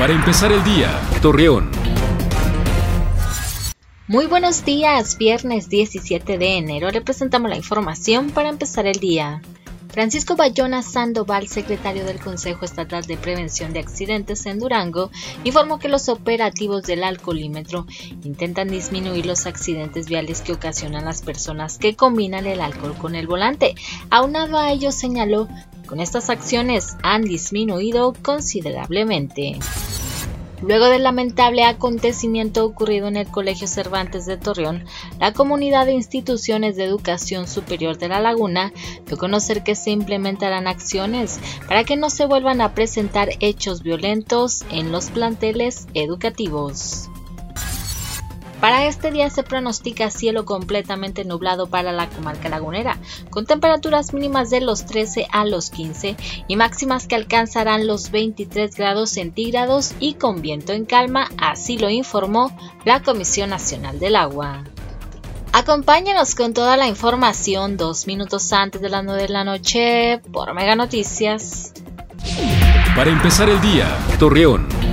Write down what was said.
Para empezar el día, Torreón. Muy buenos días, viernes 17 de enero le presentamos la información para empezar el día. Francisco Bayona Sandoval, secretario del Consejo Estatal de Prevención de Accidentes en Durango, informó que los operativos del alcoholímetro intentan disminuir los accidentes viales que ocasionan las personas que combinan el alcohol con el volante. Aunado a ello, señaló, con estas acciones han disminuido considerablemente. Luego del lamentable acontecimiento ocurrido en el Colegio Cervantes de Torreón, la comunidad de instituciones de educación superior de la laguna dio a conocer que se implementarán acciones para que no se vuelvan a presentar hechos violentos en los planteles educativos. Para este día se pronostica cielo completamente nublado para la comarca lagunera, con temperaturas mínimas de los 13 a los 15 y máximas que alcanzarán los 23 grados centígrados y con viento en calma, así lo informó la Comisión Nacional del Agua. Acompáñenos con toda la información dos minutos antes de las 9 de la noche por Mega Noticias. Para empezar el día, Torreón.